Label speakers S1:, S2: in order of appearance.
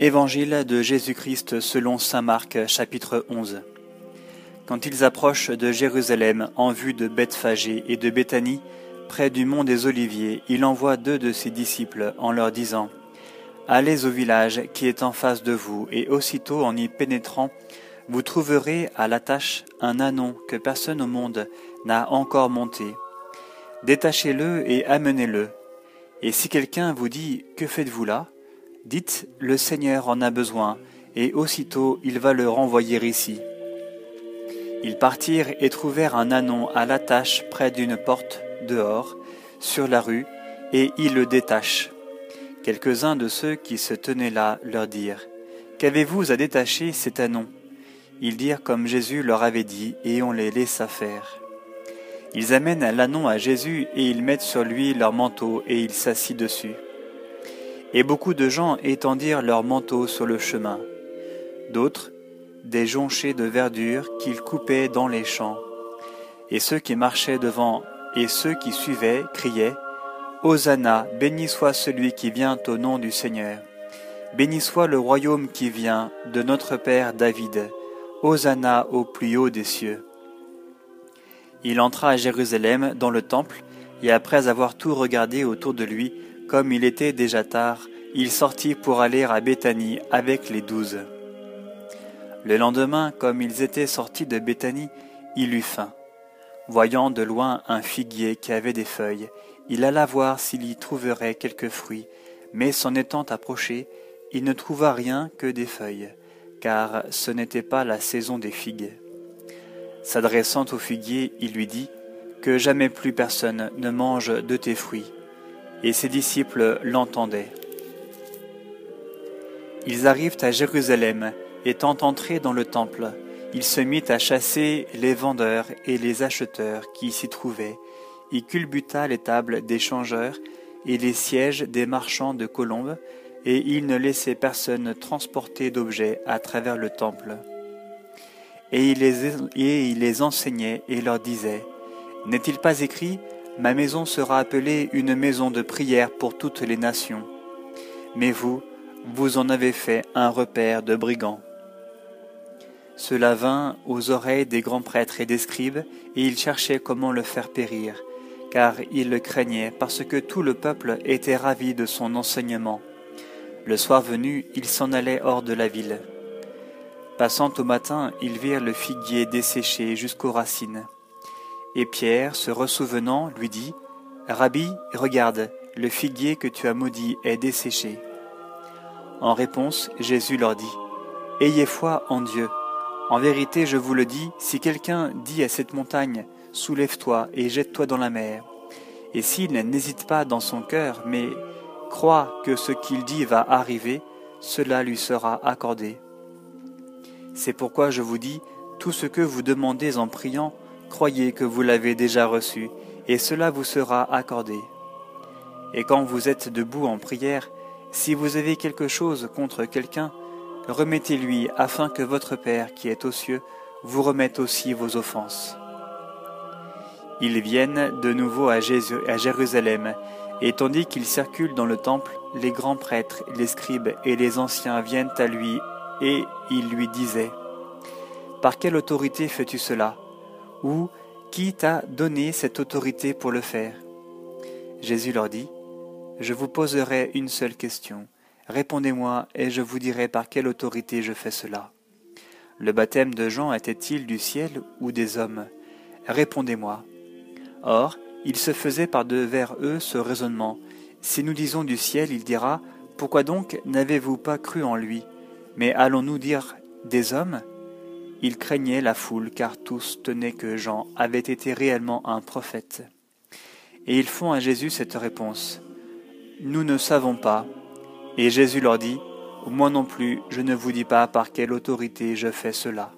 S1: Évangile de Jésus-Christ selon Saint Marc chapitre 11 Quand ils approchent de Jérusalem en vue de Bethphagée et de Béthanie, près du mont des Oliviers, il envoie deux de ses disciples en leur disant Allez au village qui est en face de vous, et aussitôt en y pénétrant, vous trouverez à l'attache un anon que personne au monde n'a encore monté. Détachez-le et amenez-le. Et si quelqu'un vous dit Que faites-vous là? Dites, le Seigneur en a besoin, et aussitôt il va le renvoyer ici. Ils partirent et trouvèrent un anon à l'attache près d'une porte, dehors, sur la rue, et ils le détachent. Quelques-uns de ceux qui se tenaient là leur dirent, Qu'avez-vous à détacher cet anon? Ils dirent comme Jésus leur avait dit, et on les laissa faire. Ils amènent l'anon à Jésus, et ils mettent sur lui leur manteau, et il s'assit dessus. Et beaucoup de gens étendirent leurs manteaux sur le chemin. D'autres, des jonchés de verdure qu'ils coupaient dans les champs. Et ceux qui marchaient devant et ceux qui suivaient criaient Hosanna, béni soit celui qui vient au nom du Seigneur. Béni soit le royaume qui vient de notre Père David. Hosanna au plus haut des cieux. Il entra à Jérusalem dans le temple, et après avoir tout regardé autour de lui, comme il était déjà tard, il sortit pour aller à Béthanie avec les douze. Le lendemain, comme ils étaient sortis de Béthanie, il eut faim. Voyant de loin un figuier qui avait des feuilles, il alla voir s'il y trouverait quelques fruits, mais s'en étant approché, il ne trouva rien que des feuilles, car ce n'était pas la saison des figues. S'adressant au figuier, il lui dit, Que jamais plus personne ne mange de tes fruits et ses disciples l'entendaient. Ils arrivent à Jérusalem, étant entrés dans le temple, il se mit à chasser les vendeurs et les acheteurs qui s'y trouvaient, il culbuta les tables des changeurs et les sièges des marchands de colombes, et il ne laissait personne transporter d'objets à travers le temple. Et il les, et il les enseignait et leur disait, N'est-il pas écrit, Ma maison sera appelée une maison de prière pour toutes les nations. Mais vous, vous en avez fait un repère de brigands. Cela vint aux oreilles des grands prêtres et des scribes, et ils cherchaient comment le faire périr, car ils le craignaient, parce que tout le peuple était ravi de son enseignement. Le soir venu, ils s'en allaient hors de la ville. Passant au matin, ils virent le figuier desséché jusqu'aux racines. Et Pierre, se ressouvenant, lui dit, Rabbi, regarde, le figuier que tu as maudit est desséché. En réponse, Jésus leur dit, Ayez foi en Dieu. En vérité, je vous le dis, si quelqu'un dit à cette montagne, Soulève-toi et jette-toi dans la mer, et s'il n'hésite pas dans son cœur, mais croit que ce qu'il dit va arriver, cela lui sera accordé. C'est pourquoi je vous dis, tout ce que vous demandez en priant, croyez que vous l'avez déjà reçu, et cela vous sera accordé. Et quand vous êtes debout en prière, si vous avez quelque chose contre quelqu'un, remettez-lui afin que votre Père qui est aux cieux vous remette aussi vos offenses. Ils viennent de nouveau à, Jérusalem, et tandis qu'ils circulent dans le temple, les grands prêtres, les scribes et les anciens viennent à lui, et ils lui disaient, Par quelle autorité fais-tu cela? Ou qui t'a donné cette autorité pour le faire Jésus leur dit, Je vous poserai une seule question. Répondez-moi et je vous dirai par quelle autorité je fais cela. Le baptême de Jean était-il du ciel ou des hommes? Répondez-moi. Or, il se faisait par devers eux ce raisonnement. Si nous disons du ciel, il dira, Pourquoi donc n'avez-vous pas cru en lui? Mais allons-nous dire des hommes? Il craignait la foule car tous tenaient que Jean avait été réellement un prophète. Et ils font à Jésus cette réponse. Nous ne savons pas. Et Jésus leur dit, Moi non plus, je ne vous dis pas par quelle autorité je fais cela.